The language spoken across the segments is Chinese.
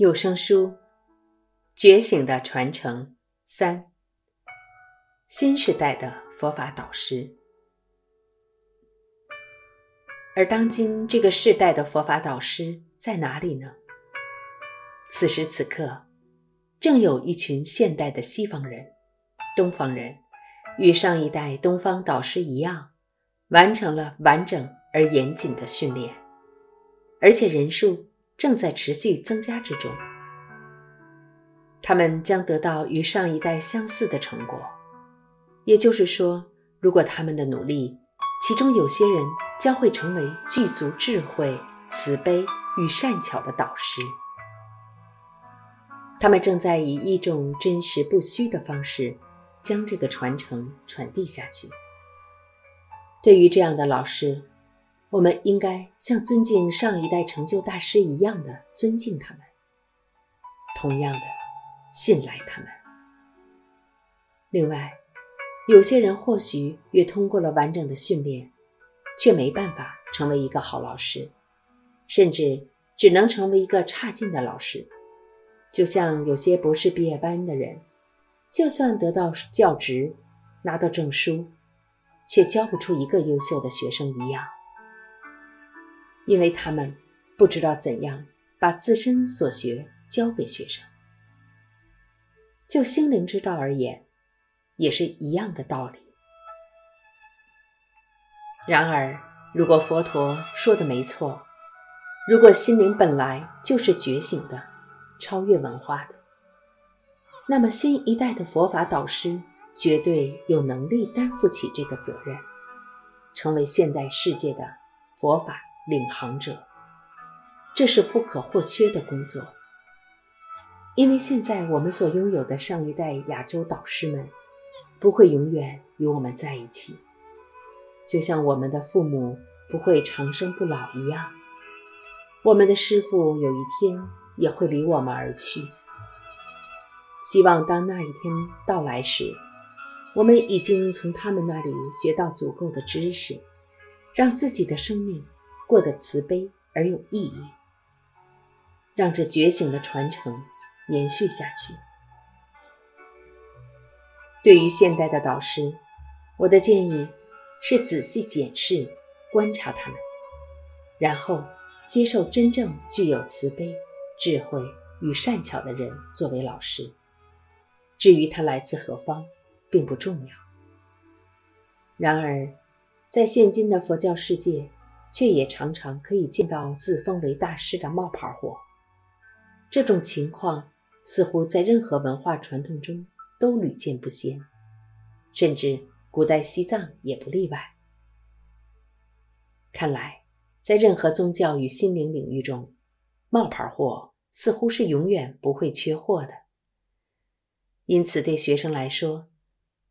有声书《觉醒的传承三》，新时代的佛法导师。而当今这个世代的佛法导师在哪里呢？此时此刻，正有一群现代的西方人、东方人，与上一代东方导师一样，完成了完整而严谨的训练，而且人数。正在持续增加之中，他们将得到与上一代相似的成果。也就是说，如果他们的努力，其中有些人将会成为具足智慧、慈悲与善巧的导师。他们正在以一种真实不虚的方式，将这个传承传递下去。对于这样的老师。我们应该像尊敬上一代成就大师一样的尊敬他们，同样的信赖他们。另外，有些人或许也通过了完整的训练，却没办法成为一个好老师，甚至只能成为一个差劲的老师。就像有些博士毕业班的人，就算得到教职、拿到证书，却教不出一个优秀的学生一样。因为他们不知道怎样把自身所学教给学生。就心灵之道而言，也是一样的道理。然而，如果佛陀说的没错，如果心灵本来就是觉醒的、超越文化的，那么新一代的佛法导师绝对有能力担负起这个责任，成为现代世界的佛法。领航者，这是不可或缺的工作。因为现在我们所拥有的上一代亚洲导师们，不会永远与我们在一起，就像我们的父母不会长生不老一样，我们的师傅有一天也会离我们而去。希望当那一天到来时，我们已经从他们那里学到足够的知识，让自己的生命。过得慈悲而有意义，让这觉醒的传承延续下去。对于现代的导师，我的建议是仔细检视、观察他们，然后接受真正具有慈悲、智慧与善巧的人作为老师。至于他来自何方，并不重要。然而，在现今的佛教世界，却也常常可以见到自封为大师的冒牌货，这种情况似乎在任何文化传统中都屡见不鲜，甚至古代西藏也不例外。看来，在任何宗教与心灵领域中，冒牌货似乎是永远不会缺货的。因此，对学生来说，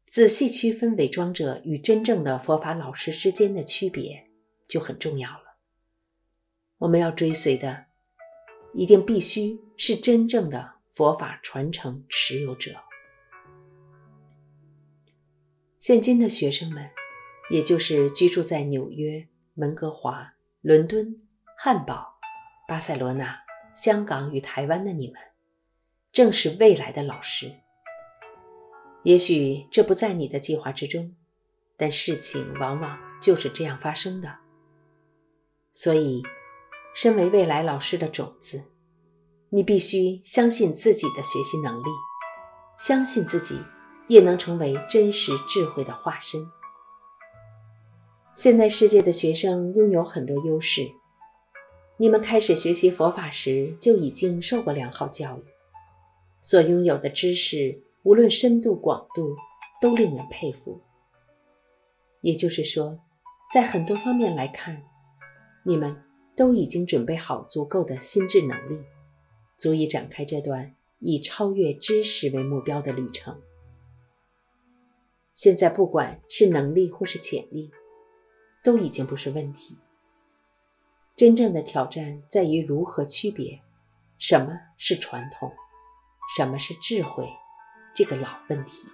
仔细区分伪装者与真正的佛法老师之间的区别。就很重要了。我们要追随的，一定必须是真正的佛法传承持有者。现今的学生们，也就是居住在纽约、门哥华、伦敦、汉堡、巴塞罗那、香港与台湾的你们，正是未来的老师。也许这不在你的计划之中，但事情往往就是这样发生的。所以，身为未来老师的种子，你必须相信自己的学习能力，相信自己也能成为真实智慧的化身。现在世界的学生拥有很多优势，你们开始学习佛法时就已经受过良好教育，所拥有的知识无论深度广度都令人佩服。也就是说，在很多方面来看。你们都已经准备好足够的心智能力，足以展开这段以超越知识为目标的旅程。现在，不管是能力或是潜力，都已经不是问题。真正的挑战在于如何区别什么是传统，什么是智慧，这个老问题。